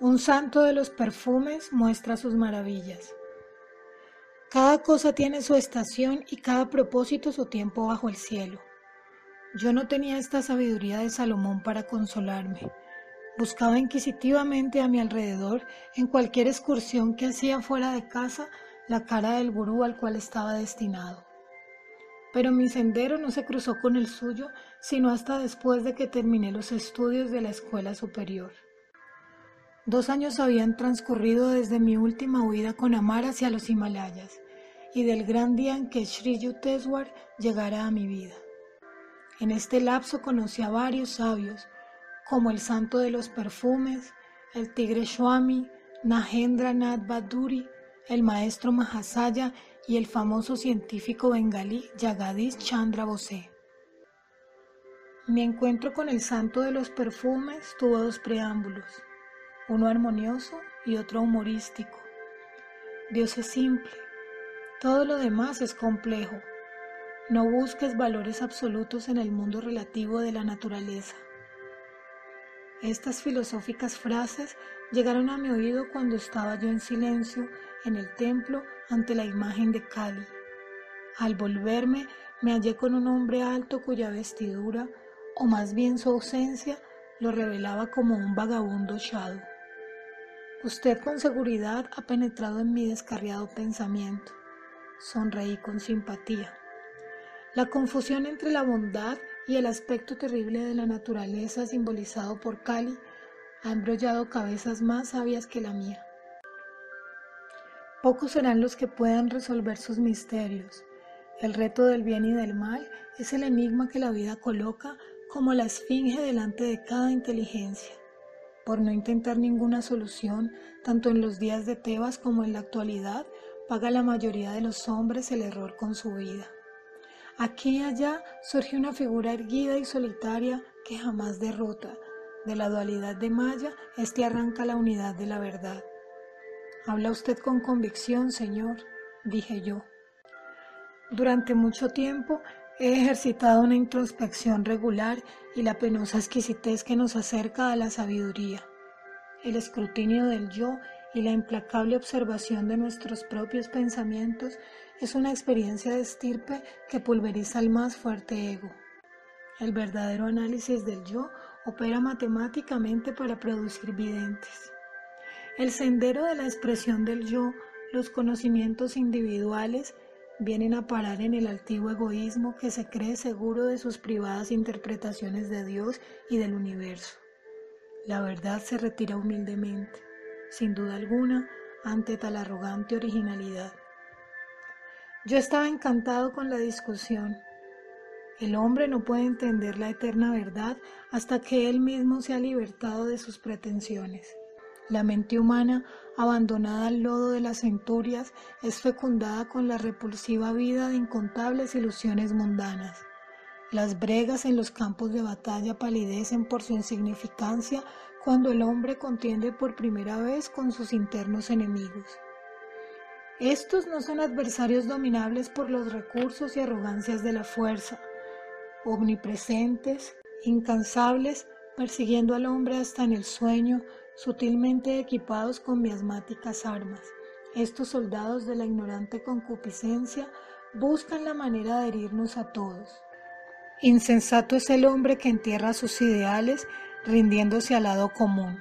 Un santo de los perfumes muestra sus maravillas. Cada cosa tiene su estación y cada propósito su tiempo bajo el cielo. Yo no tenía esta sabiduría de Salomón para consolarme. Buscaba inquisitivamente a mi alrededor, en cualquier excursión que hacía fuera de casa, la cara del gurú al cual estaba destinado. Pero mi sendero no se cruzó con el suyo, sino hasta después de que terminé los estudios de la escuela superior. Dos años habían transcurrido desde mi última huida con Amar hacia los Himalayas y del gran día en que Sri Yukteswar llegara a mi vida. En este lapso conocí a varios sabios, como el santo de los perfumes, el tigre Swami, Nahendra Nath Baduri, el maestro Mahasaya y el famoso científico bengalí Jagadish Chandra Bose. Mi encuentro con el santo de los perfumes tuvo dos preámbulos, uno armonioso y otro humorístico. Dios es simple, todo lo demás es complejo. No busques valores absolutos en el mundo relativo de la naturaleza. Estas filosóficas frases llegaron a mi oído cuando estaba yo en silencio en el templo ante la imagen de Kali. Al volverme me hallé con un hombre alto cuya vestidura, o más bien su ausencia, lo revelaba como un vagabundo shadow. Usted con seguridad ha penetrado en mi descarriado pensamiento. Sonreí con simpatía. La confusión entre la bondad y el aspecto terrible de la naturaleza simbolizado por Kali ha embrollado cabezas más sabias que la mía. Pocos serán los que puedan resolver sus misterios. El reto del bien y del mal es el enigma que la vida coloca como la esfinge delante de cada inteligencia. Por no intentar ninguna solución, tanto en los días de Tebas como en la actualidad, paga la mayoría de los hombres el error con su vida. Aquí y allá surge una figura erguida y solitaria que jamás derrota. De la dualidad de Maya, este arranca la unidad de la verdad. Habla usted con convicción, Señor, dije yo. Durante mucho tiempo he ejercitado una introspección regular y la penosa exquisitez que nos acerca a la sabiduría. El escrutinio del yo y la implacable observación de nuestros propios pensamientos es una experiencia de estirpe que pulveriza el más fuerte ego. El verdadero análisis del yo opera matemáticamente para producir videntes. El sendero de la expresión del yo, los conocimientos individuales, vienen a parar en el altivo egoísmo que se cree seguro de sus privadas interpretaciones de Dios y del universo. La verdad se retira humildemente, sin duda alguna, ante tal arrogante originalidad. Yo estaba encantado con la discusión. El hombre no puede entender la eterna verdad hasta que él mismo se ha libertado de sus pretensiones. La mente humana, abandonada al lodo de las centurias, es fecundada con la repulsiva vida de incontables ilusiones mundanas. Las bregas en los campos de batalla palidecen por su insignificancia cuando el hombre contiende por primera vez con sus internos enemigos. Estos no son adversarios dominables por los recursos y arrogancias de la fuerza, omnipresentes, incansables, persiguiendo al hombre hasta en el sueño, sutilmente equipados con miasmáticas armas. Estos soldados de la ignorante concupiscencia buscan la manera de herirnos a todos. Insensato es el hombre que entierra sus ideales rindiéndose al lado común.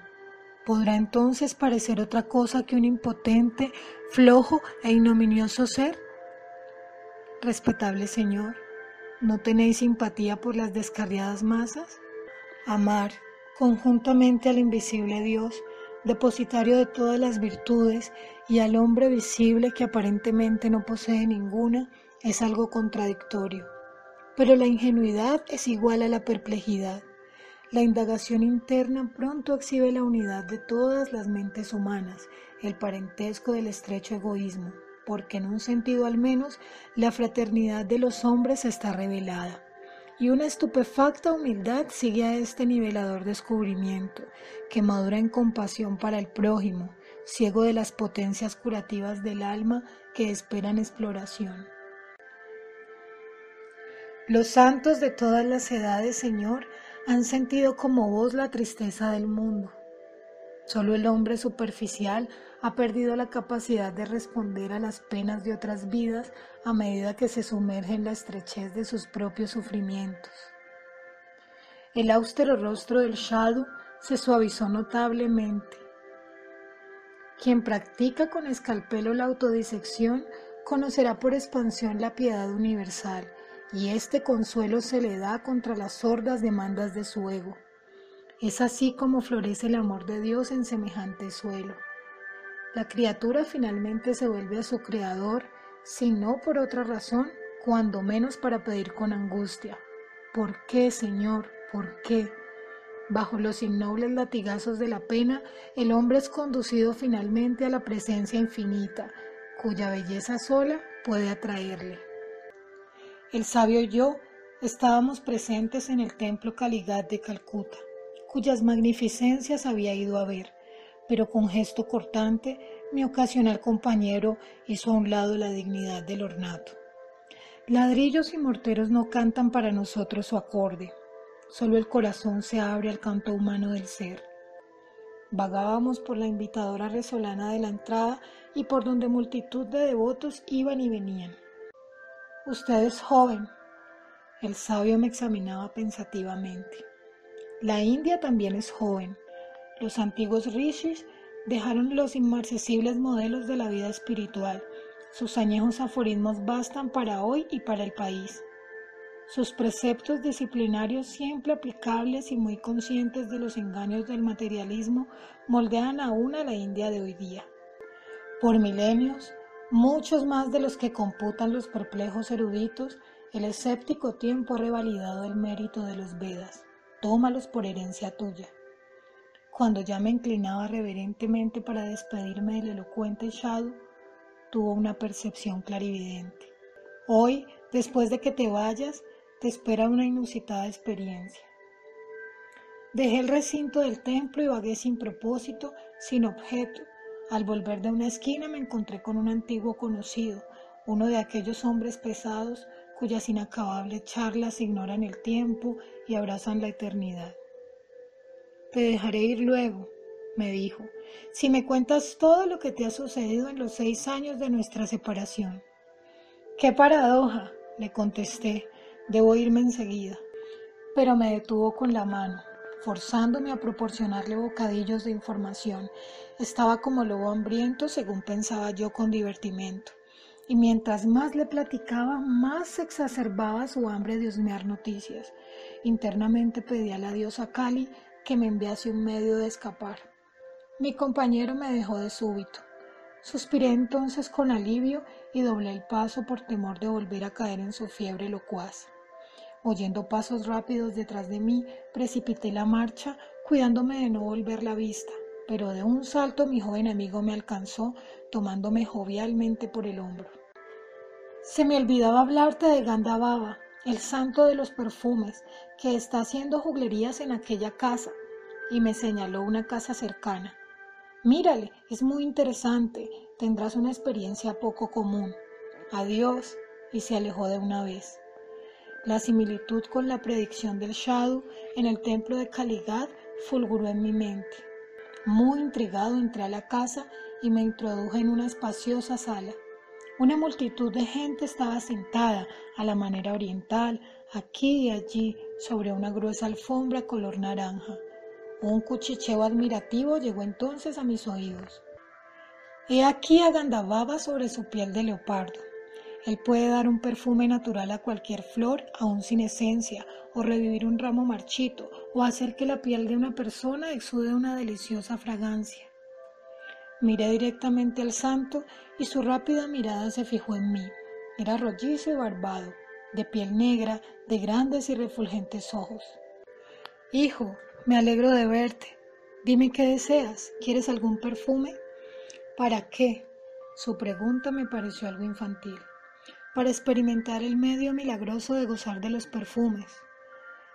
¿Podrá entonces parecer otra cosa que un impotente, flojo e ignominioso ser? Respetable Señor, ¿no tenéis simpatía por las descarriadas masas? Amar, conjuntamente al invisible Dios, depositario de todas las virtudes, y al hombre visible que aparentemente no posee ninguna, es algo contradictorio. Pero la ingenuidad es igual a la perplejidad. La indagación interna pronto exhibe la unidad de todas las mentes humanas, el parentesco del estrecho egoísmo, porque en un sentido al menos la fraternidad de los hombres está revelada. Y una estupefacta humildad sigue a este nivelador descubrimiento, que madura en compasión para el prójimo, ciego de las potencias curativas del alma que esperan exploración. Los santos de todas las edades, Señor, han sentido como vos la tristeza del mundo. Solo el hombre superficial ha perdido la capacidad de responder a las penas de otras vidas a medida que se sumerge en la estrechez de sus propios sufrimientos. El austero rostro del Shadow se suavizó notablemente. Quien practica con escalpelo la autodisección conocerá por expansión la piedad universal, y este consuelo se le da contra las sordas demandas de su ego. Es así como florece el amor de Dios en semejante suelo. La criatura finalmente se vuelve a su Creador, si no por otra razón, cuando menos para pedir con angustia. ¿Por qué, Señor? ¿Por qué? Bajo los innobles latigazos de la pena, el hombre es conducido finalmente a la presencia infinita, cuya belleza sola puede atraerle. El sabio y yo estábamos presentes en el templo Kaligat de Calcuta, cuyas magnificencias había ido a ver pero con gesto cortante mi ocasional compañero hizo a un lado la dignidad del ornato. Ladrillos y morteros no cantan para nosotros su acorde, solo el corazón se abre al canto humano del ser. Vagábamos por la invitadora resolana de la entrada y por donde multitud de devotos iban y venían. Usted es joven. El sabio me examinaba pensativamente. La India también es joven. Los antiguos rishis dejaron los inmarcesibles modelos de la vida espiritual. Sus añejos aforismos bastan para hoy y para el país. Sus preceptos disciplinarios siempre aplicables y muy conscientes de los engaños del materialismo moldean aún a la India de hoy día. Por milenios, muchos más de los que computan los perplejos eruditos, el escéptico tiempo ha revalidado el mérito de los Vedas. Tómalos por herencia tuya. Cuando ya me inclinaba reverentemente para despedirme del elocuente Shadow, tuvo una percepción clarividente. Hoy, después de que te vayas, te espera una inusitada experiencia. Dejé el recinto del templo y vagué sin propósito, sin objeto. Al volver de una esquina me encontré con un antiguo conocido, uno de aquellos hombres pesados cuyas inacabables charlas ignoran el tiempo y abrazan la eternidad. Te dejaré ir luego, me dijo, si me cuentas todo lo que te ha sucedido en los seis años de nuestra separación. Qué paradoja, le contesté, debo irme enseguida. Pero me detuvo con la mano, forzándome a proporcionarle bocadillos de información. Estaba como lobo hambriento, según pensaba yo con divertimento. Y mientras más le platicaba, más exacerbaba su hambre de husmear noticias. Internamente pedía a la diosa Kali que me enviase un medio de escapar. Mi compañero me dejó de súbito. Suspiré entonces con alivio y doblé el paso por temor de volver a caer en su fiebre locuaz. Oyendo pasos rápidos detrás de mí, precipité la marcha, cuidándome de no volver la vista, pero de un salto mi joven amigo me alcanzó, tomándome jovialmente por el hombro. Se me olvidaba hablarte de Gandababa, el santo de los perfumes, que está haciendo juglerías en aquella casa, y me señaló una casa cercana. Mírale, es muy interesante, tendrás una experiencia poco común. Adiós, y se alejó de una vez. La similitud con la predicción del Shadow en el templo de Kaligat fulguró en mi mente. Muy intrigado entré a la casa y me introduje en una espaciosa sala. Una multitud de gente estaba sentada a la manera oriental, aquí y allí, sobre una gruesa alfombra color naranja. Un cuchicheo admirativo llegó entonces a mis oídos. He aquí a Gandababa sobre su piel de leopardo. Él puede dar un perfume natural a cualquier flor, aún sin esencia, o revivir un ramo marchito, o hacer que la piel de una persona exude una deliciosa fragancia. Miré directamente al santo y su rápida mirada se fijó en mí. Era rollizo y barbado, de piel negra, de grandes y refulgentes ojos. Hijo, me alegro de verte. Dime qué deseas. ¿Quieres algún perfume? ¿Para qué? Su pregunta me pareció algo infantil. Para experimentar el medio milagroso de gozar de los perfumes.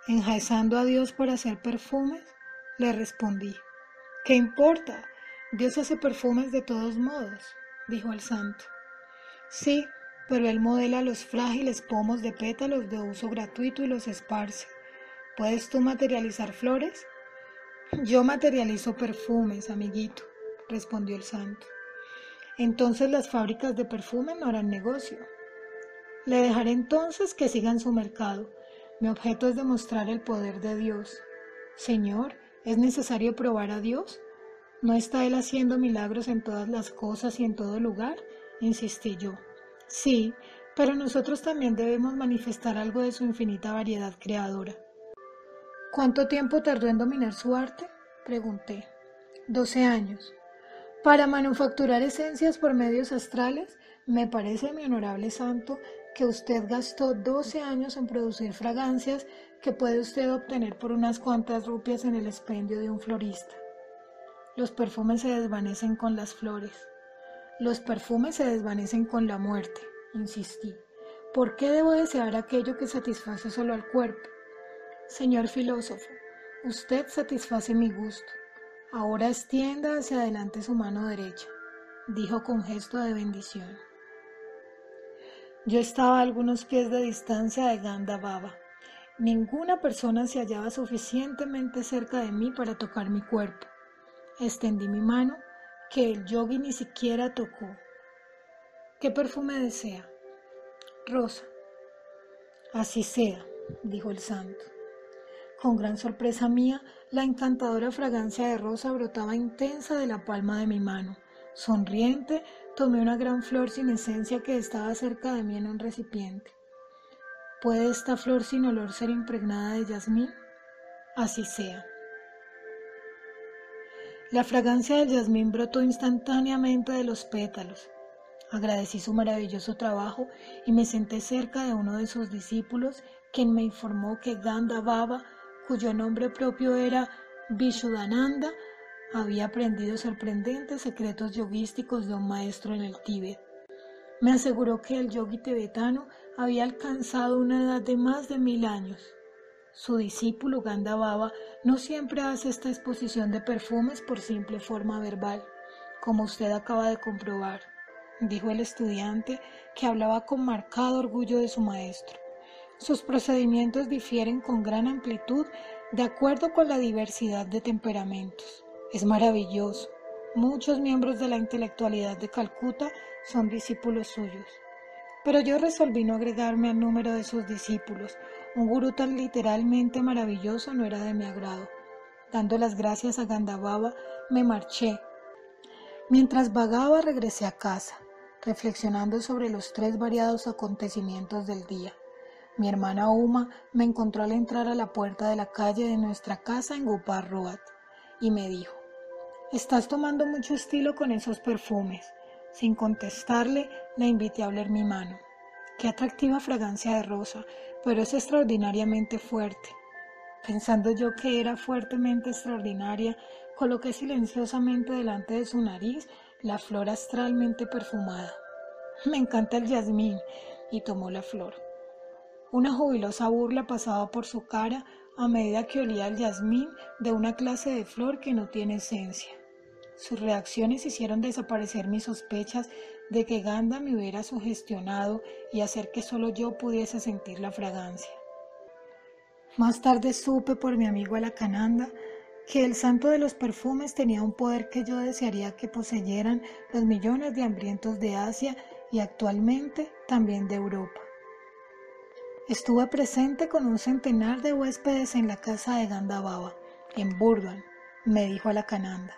Enjaezando a Dios para hacer perfumes, le respondí. ¿Qué importa? Dios hace perfumes de todos modos, dijo el santo. Sí, pero él modela los frágiles pomos de pétalos de uso gratuito y los esparce. ¿Puedes tú materializar flores? Yo materializo perfumes, amiguito, respondió el santo. Entonces las fábricas de perfume no harán negocio. Le dejaré entonces que sigan su mercado. Mi objeto es demostrar el poder de Dios. Señor, ¿es necesario probar a Dios? ¿No está Él haciendo milagros en todas las cosas y en todo lugar? insistí yo. Sí, pero nosotros también debemos manifestar algo de su infinita variedad creadora. ¿Cuánto tiempo tardó en dominar su arte? pregunté. Doce años. Para manufacturar esencias por medios astrales, me parece, mi honorable santo, que usted gastó doce años en producir fragancias que puede usted obtener por unas cuantas rupias en el expendio de un florista. Los perfumes se desvanecen con las flores. Los perfumes se desvanecen con la muerte, insistí. ¿Por qué debo desear aquello que satisface solo al cuerpo? Señor filósofo, usted satisface mi gusto. Ahora extienda hacia adelante su mano derecha, dijo con gesto de bendición. Yo estaba a algunos pies de distancia de Ganda Baba. Ninguna persona se hallaba suficientemente cerca de mí para tocar mi cuerpo. Extendí mi mano, que el yogi ni siquiera tocó. ¿Qué perfume desea? Rosa. Así sea, dijo el santo. Con gran sorpresa mía, la encantadora fragancia de rosa brotaba intensa de la palma de mi mano. Sonriente, tomé una gran flor sin esencia que estaba cerca de mí en un recipiente. ¿Puede esta flor sin olor ser impregnada de jazmín? Así sea. La fragancia del jazmín brotó instantáneamente de los pétalos. Agradecí su maravilloso trabajo y me senté cerca de uno de sus discípulos, quien me informó que Ganda Baba cuyo nombre propio era Vishuddhananda, había aprendido sorprendentes secretos yoguísticos de un maestro en el Tíbet. Me aseguró que el yogi tibetano había alcanzado una edad de más de mil años. Su discípulo Ganda Baba no siempre hace esta exposición de perfumes por simple forma verbal, como usted acaba de comprobar, dijo el estudiante que hablaba con marcado orgullo de su maestro. Sus procedimientos difieren con gran amplitud de acuerdo con la diversidad de temperamentos. Es maravilloso. Muchos miembros de la intelectualidad de Calcuta son discípulos suyos. Pero yo resolví no agregarme al número de sus discípulos. Un gurú tan literalmente maravilloso no era de mi agrado. Dando las gracias a Gandababa, me marché. Mientras vagaba regresé a casa, reflexionando sobre los tres variados acontecimientos del día. Mi hermana Uma me encontró al entrar a la puerta de la calle de nuestra casa en Road y me dijo, Estás tomando mucho estilo con esos perfumes. Sin contestarle, la invité a oler mi mano. Qué atractiva fragancia de rosa, pero es extraordinariamente fuerte. Pensando yo que era fuertemente extraordinaria, coloqué silenciosamente delante de su nariz la flor astralmente perfumada. Me encanta el jazmín y tomó la flor. Una jubilosa burla pasaba por su cara a medida que olía el jazmín de una clase de flor que no tiene esencia. Sus reacciones hicieron desaparecer mis sospechas de que Ganda me hubiera sugestionado y hacer que solo yo pudiese sentir la fragancia. Más tarde supe por mi amigo Alacananda que el santo de los perfumes tenía un poder que yo desearía que poseyeran los millones de hambrientos de Asia y actualmente también de Europa. Estuve presente con un centenar de huéspedes en la casa de Gandababa, en Burban, me dijo a la cananda.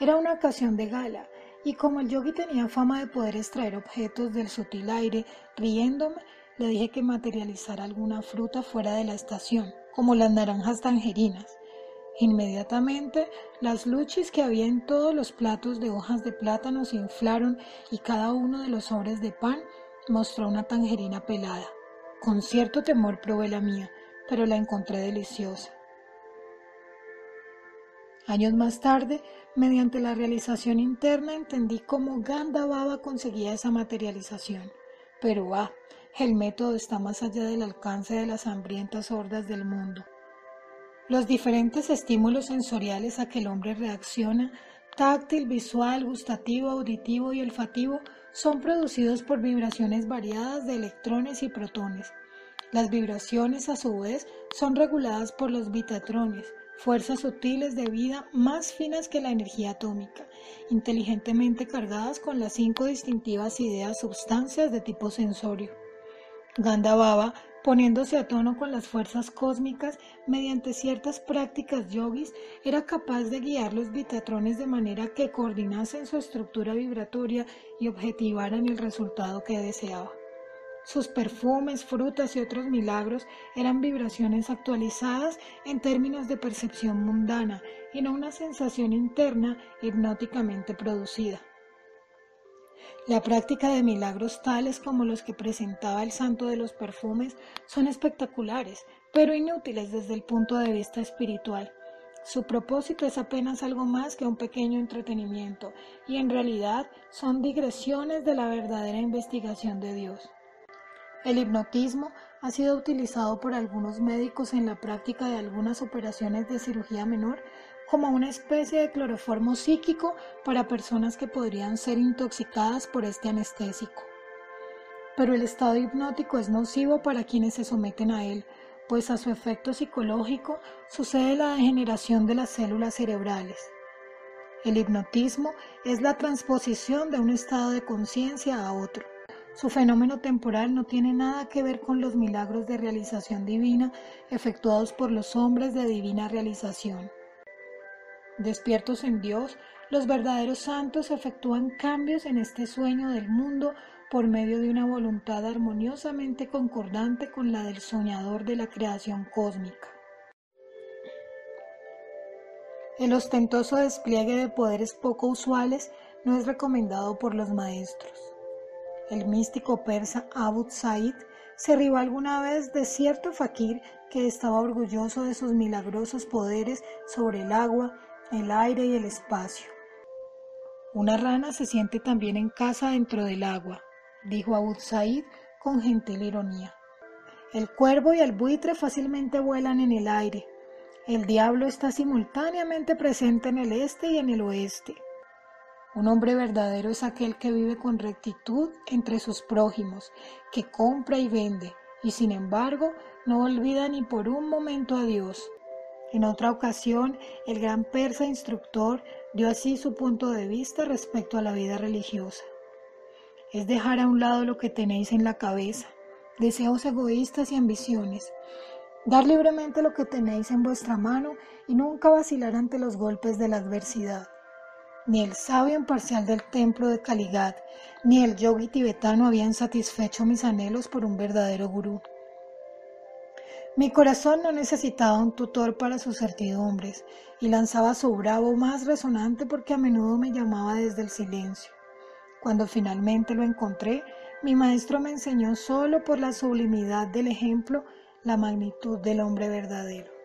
Era una ocasión de gala, y como el yogi tenía fama de poder extraer objetos del sutil aire, riéndome, le dije que materializara alguna fruta fuera de la estación, como las naranjas tangerinas. Inmediatamente las luchis que había en todos los platos de hojas de plátano se inflaron y cada uno de los sobres de pan mostró una tangerina pelada. Con cierto temor probé la mía, pero la encontré deliciosa. Años más tarde, mediante la realización interna, entendí cómo Ganda Baba conseguía esa materialización. Pero ah, el método está más allá del alcance de las hambrientas hordas del mundo. Los diferentes estímulos sensoriales a que el hombre reacciona, táctil, visual, gustativo, auditivo y olfativo, son producidos por vibraciones variadas de electrones y protones. Las vibraciones, a su vez, son reguladas por los bitatrones, fuerzas sutiles de vida más finas que la energía atómica, inteligentemente cargadas con las cinco distintivas ideas substancias de tipo sensorio. Gandha poniéndose a tono con las fuerzas cósmicas mediante ciertas prácticas yogis, era capaz de guiar los bitatrones de manera que coordinasen su estructura vibratoria y objetivaran el resultado que deseaba. Sus perfumes, frutas y otros milagros eran vibraciones actualizadas en términos de percepción mundana y no una sensación interna hipnóticamente producida. La práctica de milagros tales como los que presentaba el santo de los perfumes son espectaculares, pero inútiles desde el punto de vista espiritual. Su propósito es apenas algo más que un pequeño entretenimiento y en realidad son digresiones de la verdadera investigación de Dios. El hipnotismo ha sido utilizado por algunos médicos en la práctica de algunas operaciones de cirugía menor como una especie de cloroformo psíquico para personas que podrían ser intoxicadas por este anestésico. Pero el estado hipnótico es nocivo para quienes se someten a él, pues a su efecto psicológico sucede la degeneración de las células cerebrales. El hipnotismo es la transposición de un estado de conciencia a otro. Su fenómeno temporal no tiene nada que ver con los milagros de realización divina efectuados por los hombres de divina realización. Despiertos en Dios, los verdaderos santos efectúan cambios en este sueño del mundo por medio de una voluntad armoniosamente concordante con la del soñador de la creación cósmica. El ostentoso despliegue de poderes poco usuales no es recomendado por los maestros. El místico persa Abu Said se ribó alguna vez de cierto fakir que estaba orgulloso de sus milagrosos poderes sobre el agua, el aire y el espacio. Una rana se siente también en casa dentro del agua, dijo Abu Said con gentil ironía. El cuervo y el buitre fácilmente vuelan en el aire. El diablo está simultáneamente presente en el este y en el oeste. Un hombre verdadero es aquel que vive con rectitud entre sus prójimos, que compra y vende, y sin embargo no olvida ni por un momento a Dios. En otra ocasión, el gran persa instructor dio así su punto de vista respecto a la vida religiosa. Es dejar a un lado lo que tenéis en la cabeza, deseos egoístas y ambiciones, dar libremente lo que tenéis en vuestra mano y nunca vacilar ante los golpes de la adversidad. Ni el sabio imparcial del templo de Kaligat, ni el yogi tibetano habían satisfecho mis anhelos por un verdadero gurú. Mi corazón no necesitaba un tutor para sus certidumbres y lanzaba su bravo más resonante porque a menudo me llamaba desde el silencio. Cuando finalmente lo encontré, mi maestro me enseñó solo por la sublimidad del ejemplo la magnitud del hombre verdadero.